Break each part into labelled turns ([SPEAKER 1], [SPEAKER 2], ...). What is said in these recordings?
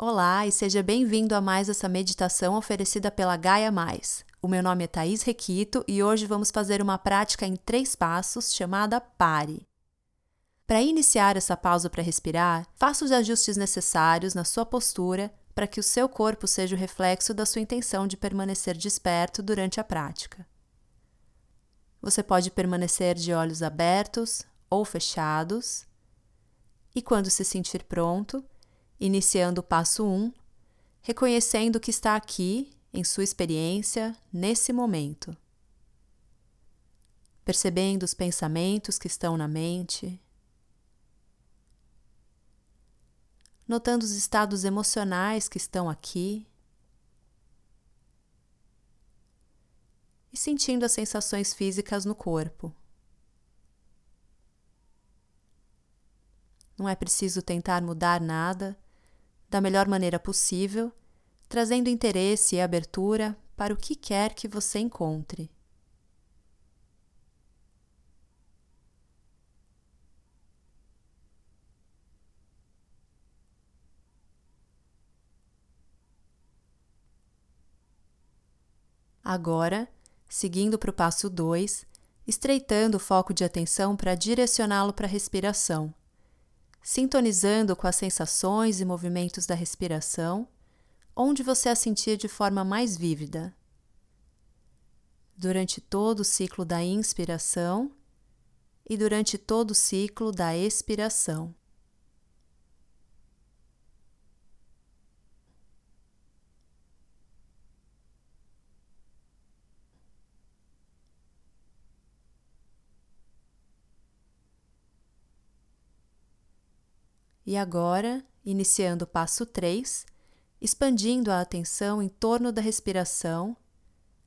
[SPEAKER 1] Olá e seja bem-vindo a mais essa meditação oferecida pela Gaia Mais. O meu nome é Thaís Requito e hoje vamos fazer uma prática em três passos chamada Pare. Para iniciar essa pausa para respirar, faça os ajustes necessários na sua postura para que o seu corpo seja o reflexo da sua intenção de permanecer desperto durante a prática. Você pode permanecer de olhos abertos ou fechados, e quando se sentir pronto, iniciando o passo 1, um, reconhecendo que está aqui, em sua experiência, nesse momento. Percebendo os pensamentos que estão na mente, notando os estados emocionais que estão aqui e sentindo as sensações físicas no corpo. Não é preciso tentar mudar nada da melhor maneira possível, trazendo interesse e abertura para o que quer que você encontre. Agora, seguindo para o passo 2, estreitando o foco de atenção para direcioná-lo para a respiração sintonizando com as sensações e movimentos da respiração, onde você a sentir de forma mais vívida. Durante todo o ciclo da inspiração e durante todo o ciclo da expiração. E agora, iniciando o passo 3, expandindo a atenção em torno da respiração,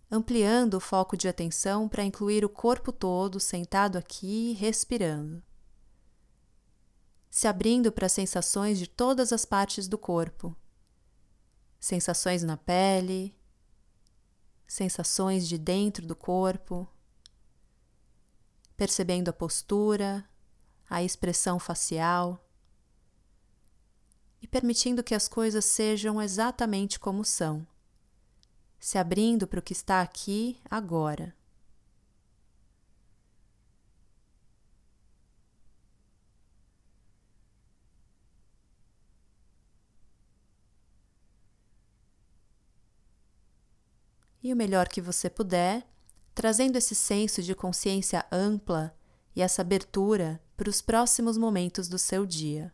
[SPEAKER 1] ampliando o foco de atenção para incluir o corpo todo sentado aqui respirando. Se abrindo para sensações de todas as partes do corpo. Sensações na pele, sensações de dentro do corpo, percebendo a postura, a expressão facial e permitindo que as coisas sejam exatamente como são, se abrindo para o que está aqui agora. E o melhor que você puder, trazendo esse senso de consciência ampla e essa abertura para os próximos momentos do seu dia.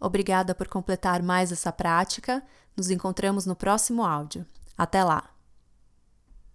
[SPEAKER 1] Obrigada por completar mais essa prática. Nos encontramos no próximo áudio. Até lá!